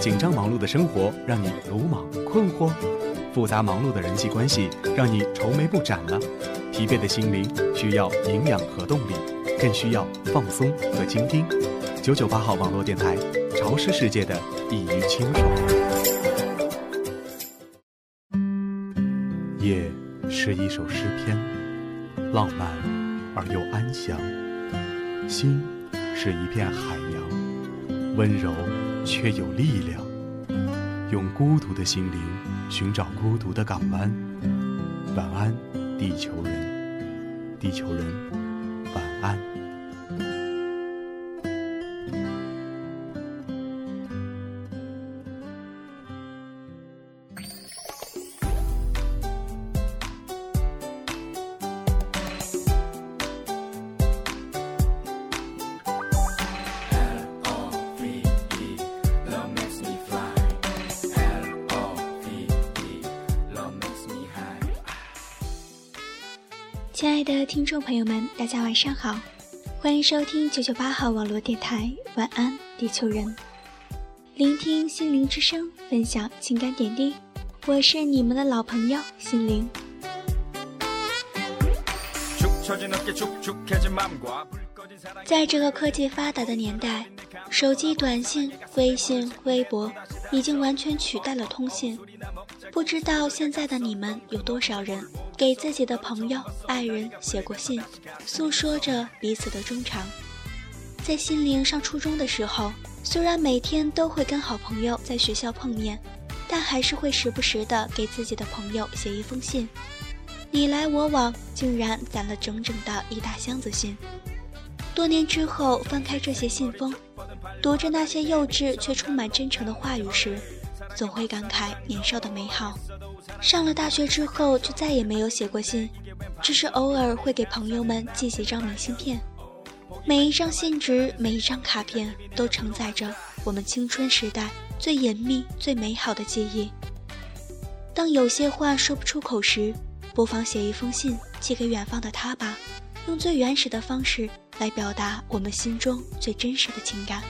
紧张忙碌的生活让你鲁莽困惑，复杂忙碌的人际关系让你愁眉不展了，疲惫的心灵需要营养和动力，更需要放松和倾听。九九八号网络电台，潮湿世界的一于清爽。夜是一首诗篇，浪漫而又安详；心是一片海洋，温柔却有力量。用孤独的心灵寻找孤独的港湾。晚安，地球人，地球人，晚安。亲爱的听众朋友们，大家晚上好，欢迎收听九九八号网络电台，晚安，地球人，聆听心灵之声，分享情感点滴，我是你们的老朋友心灵。在这个科技发达的年代，手机短信、微信、微博已经完全取代了通信，不知道现在的你们有多少人？给自己的朋友、爱人写过信，诉说着彼此的衷肠。在心灵上初中的时候，虽然每天都会跟好朋友在学校碰面，但还是会时不时的给自己的朋友写一封信。你来我往，竟然攒了整整的一大箱子信。多年之后，翻开这些信封，读着那些幼稚却充满真诚的话语时，总会感慨年少的美好。上了大学之后，就再也没有写过信，只是偶尔会给朋友们寄几张明信片。每一张信纸，每一张卡片，都承载着我们青春时代最隐秘、最美好的记忆。当有些话说不出口时，不妨写一封信寄给远方的他吧，用最原始的方式来表达我们心中最真实的情感。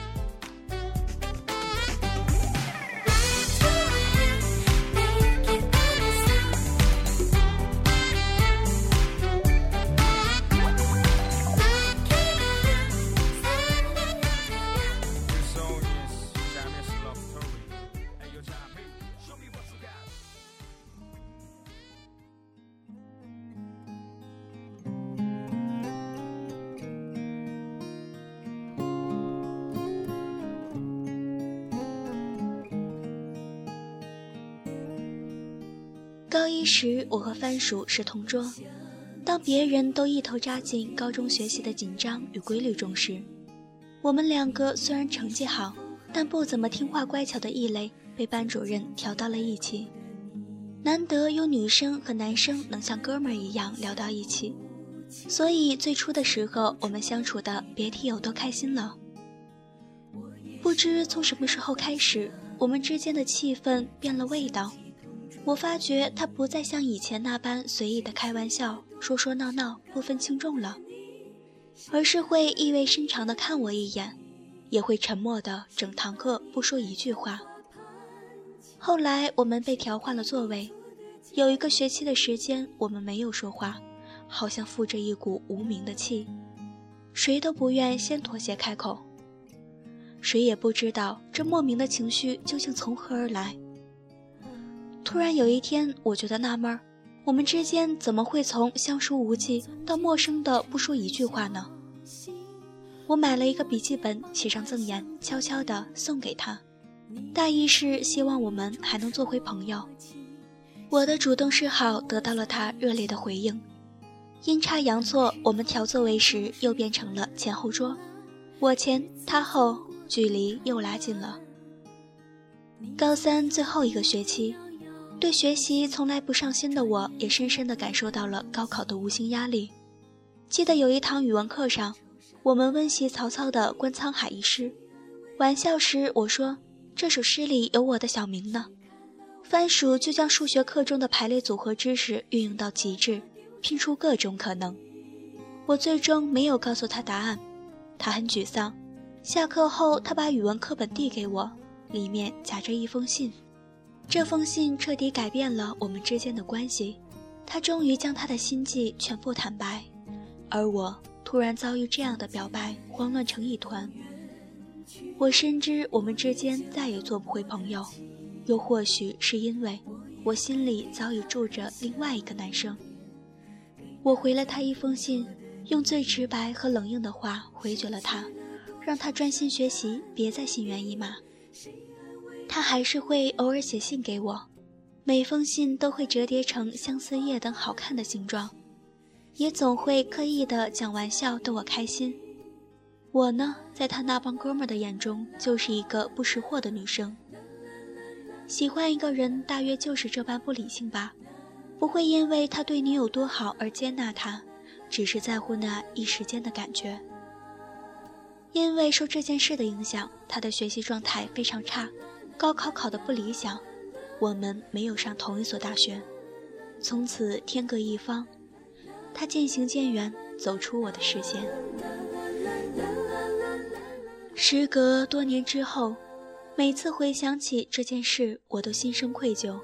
高一时，我和番薯是同桌。当别人都一头扎进高中学习的紧张与规律中时，我们两个虽然成绩好，但不怎么听话乖巧的异类被班主任调到了一起。难得有女生和男生能像哥们儿一样聊到一起，所以最初的时候，我们相处的别提有多开心了。不知从什么时候开始，我们之间的气氛变了味道。我发觉他不再像以前那般随意的开玩笑，说说闹闹，不分轻重了，而是会意味深长的看我一眼，也会沉默的整堂课不说一句话。后来我们被调换了座位，有一个学期的时间，我们没有说话，好像负着一股无名的气，谁都不愿先妥协开口，谁也不知道这莫名的情绪究竟从何而来。突然有一天，我觉得纳闷儿，我们之间怎么会从相熟无忌到陌生的不说一句话呢？我买了一个笔记本，写上赠言，悄悄地送给他，大意是希望我们还能做回朋友。我的主动示好得到了他热烈的回应。阴差阳错，我们调座位时又变成了前后桌，我前他后，距离又拉近了。高三最后一个学期。对学习从来不上心的我，也深深地感受到了高考的无形压力。记得有一堂语文课上，我们温习曹操的《观沧海》一诗，玩笑时我说这首诗里有我的小名呢。番薯就将数学课中的排列组合知识运用到极致，拼出各种可能。我最终没有告诉他答案，他很沮丧。下课后，他把语文课本递给我，里面夹着一封信。这封信彻底改变了我们之间的关系，他终于将他的心迹全部坦白，而我突然遭遇这样的表白，慌乱成一团。我深知我们之间再也做不回朋友，又或许是因为我心里早已住着另外一个男生。我回了他一封信，用最直白和冷硬的话回绝了他，让他专心学习，别再心猿意马。他还是会偶尔写信给我，每封信都会折叠成相思叶等好看的形状，也总会刻意的讲玩笑逗我开心。我呢，在他那帮哥们的眼中，就是一个不识货的女生。喜欢一个人，大约就是这般不理性吧。不会因为他对你有多好而接纳他，只是在乎那一时间的感觉。因为受这件事的影响，他的学习状态非常差，高考考得不理想，我们没有上同一所大学，从此天各一方。他渐行渐远，走出我的视线。时隔多年之后，每次回想起这件事，我都心生愧疚。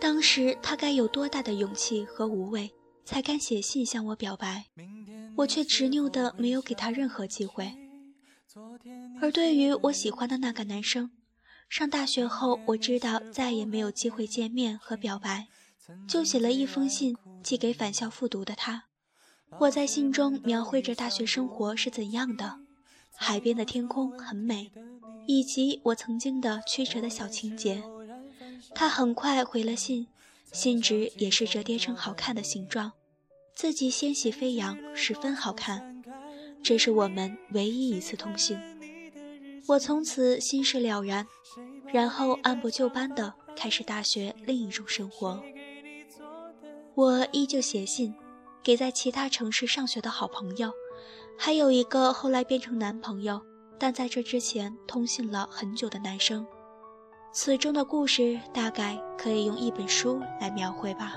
当时他该有多大的勇气和无畏，才敢写信向我表白？我却执拗的没有给他任何机会。而对于我喜欢的那个男生，上大学后我知道再也没有机会见面和表白，就写了一封信寄给返校复读的他。我在信中描绘着大学生活是怎样的，海边的天空很美，以及我曾经的曲折的小情节。他很快回了信，信纸也是折叠成好看的形状，字迹纤细飞扬，十分好看。这是我们唯一一次通信，我从此心事了然，然后按部就班的开始大学另一种生活。我依旧写信，给在其他城市上学的好朋友，还有一个后来变成男朋友，但在这之前通信了很久的男生。此中的故事大概可以用一本书来描绘吧。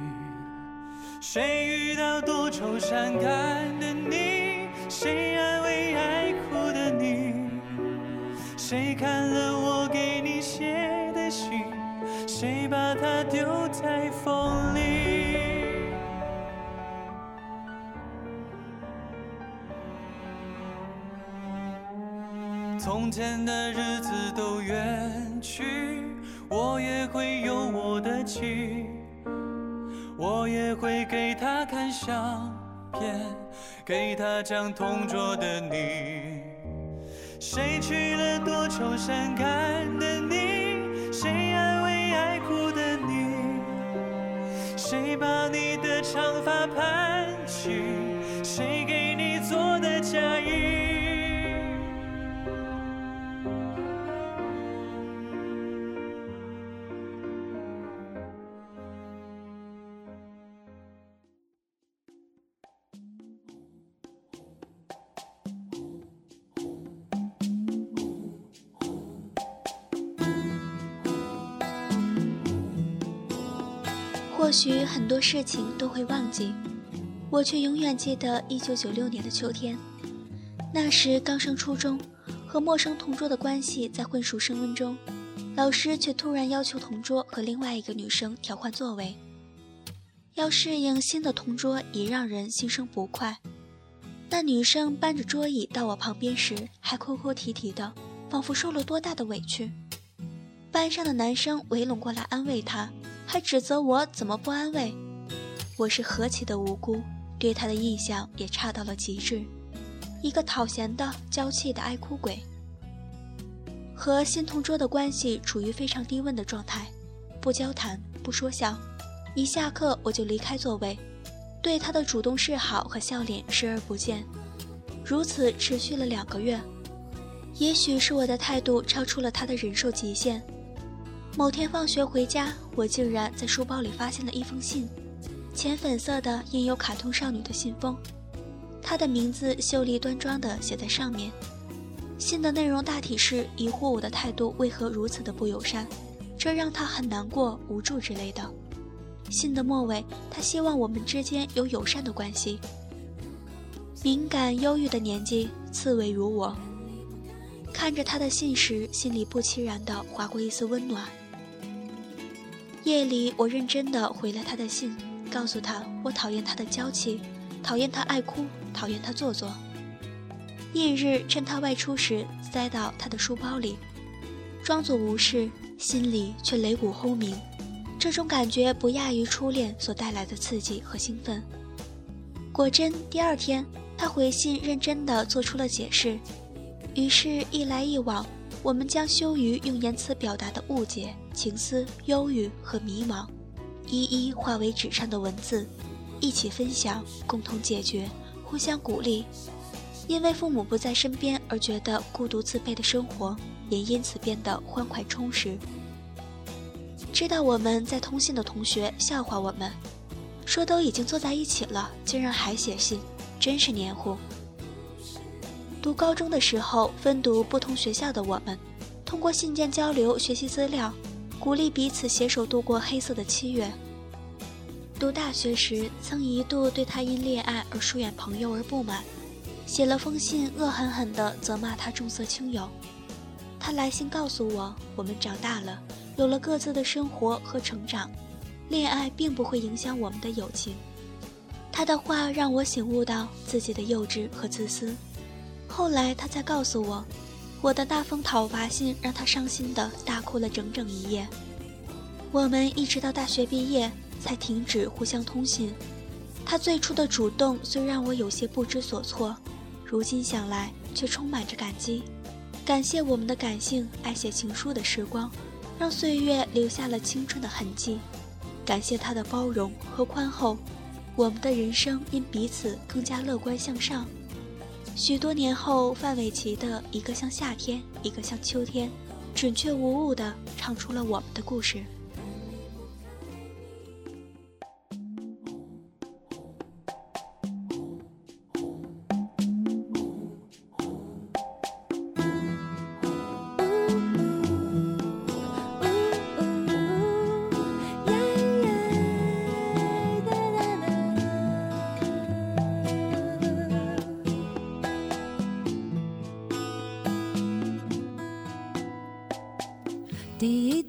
谁遇到多愁善感的你？谁安慰爱哭的你？谁看了我给你写的信？谁把它丢在风里？从前的日子都远去，我也会有我的情，我也会给他看相片，给他讲同桌的你。谁娶了多愁善感的你？谁安慰爱哭的你？谁把你的长发盘起？或许很多事情都会忘记，我却永远记得1996年的秋天。那时刚升初中，和陌生同桌的关系在混熟升温中，老师却突然要求同桌和另外一个女生调换座位。要适应新的同桌也让人心生不快。那女生搬着桌椅到我旁边时，还哭哭啼啼的，仿佛受了多大的委屈。班上的男生围拢过来安慰她。还指责我怎么不安慰？我是何其的无辜，对他的印象也差到了极致，一个讨嫌的、娇气的爱哭鬼。和新同桌的关系处于非常低温的状态，不交谈，不说笑，一下课我就离开座位，对他的主动示好和笑脸视而不见，如此持续了两个月。也许是我的态度超出了他的忍受极限。某天放学回家，我竟然在书包里发现了一封信，浅粉色的印有卡通少女的信封，他的名字秀丽端庄的写在上面。信的内容大体是疑惑我的态度为何如此的不友善，这让他很难过、无助之类的。信的末尾，他希望我们之间有友善的关系。敏感忧郁的年纪，刺猬如我，看着他的信时，心里不期然地划过一丝温暖。夜里，我认真地回了他的信，告诉他我讨厌他的娇气，讨厌他爱哭，讨厌他做作。翌日，趁他外出时，塞到他的书包里，装作无事，心里却擂鼓轰鸣。这种感觉不亚于初恋所带来的刺激和兴奋。果真，第二天他回信认真地做出了解释。于是，一来一往，我们将羞于用言辞表达的误解、情思、忧郁和迷茫，一一化为纸上的文字，一起分享，共同解决，互相鼓励。因为父母不在身边而觉得孤独自卑的生活，也因此变得欢快充实。知道我们在通信的同学笑话我们，说都已经坐在一起了，竟然还写信，真是黏糊。读高中的时候，分读不同学校的我们，通过信件交流学习资料，鼓励彼此携手度过黑色的七月。读大学时，曾一度对他因恋爱而疏远朋友而不满。写了封信，恶狠狠地责骂他重色轻友。他来信告诉我，我们长大了，有了各自的生活和成长，恋爱并不会影响我们的友情。他的话让我醒悟到自己的幼稚和自私。后来他才告诉我，我的那封讨伐信让他伤心的大哭了整整一夜。我们一直到大学毕业才停止互相通信。他最初的主动虽让我有些不知所措。如今想来，却充满着感激，感谢我们的感性、爱写情书的时光，让岁月留下了青春的痕迹；感谢他的包容和宽厚，我们的人生因彼此更加乐观向上。许多年后，范玮琪的一个像夏天，一个像秋天，准确无误地唱出了我们的故事。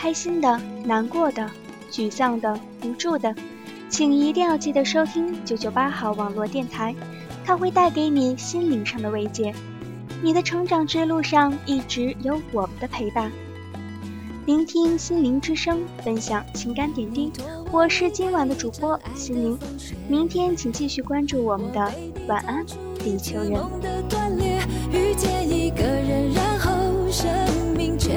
开心的、难过的、沮丧的、无助的，请一定要记得收听九九八号网络电台，它会带给你心灵上的慰藉。你的成长之路上一直有我们的陪伴。聆听心灵之声，分享情感点滴。我是今晚的主播心灵，明天请继续关注我们的晚安，地球人。遇见一个人，然后生命全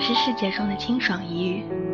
是世界中的清爽一隅。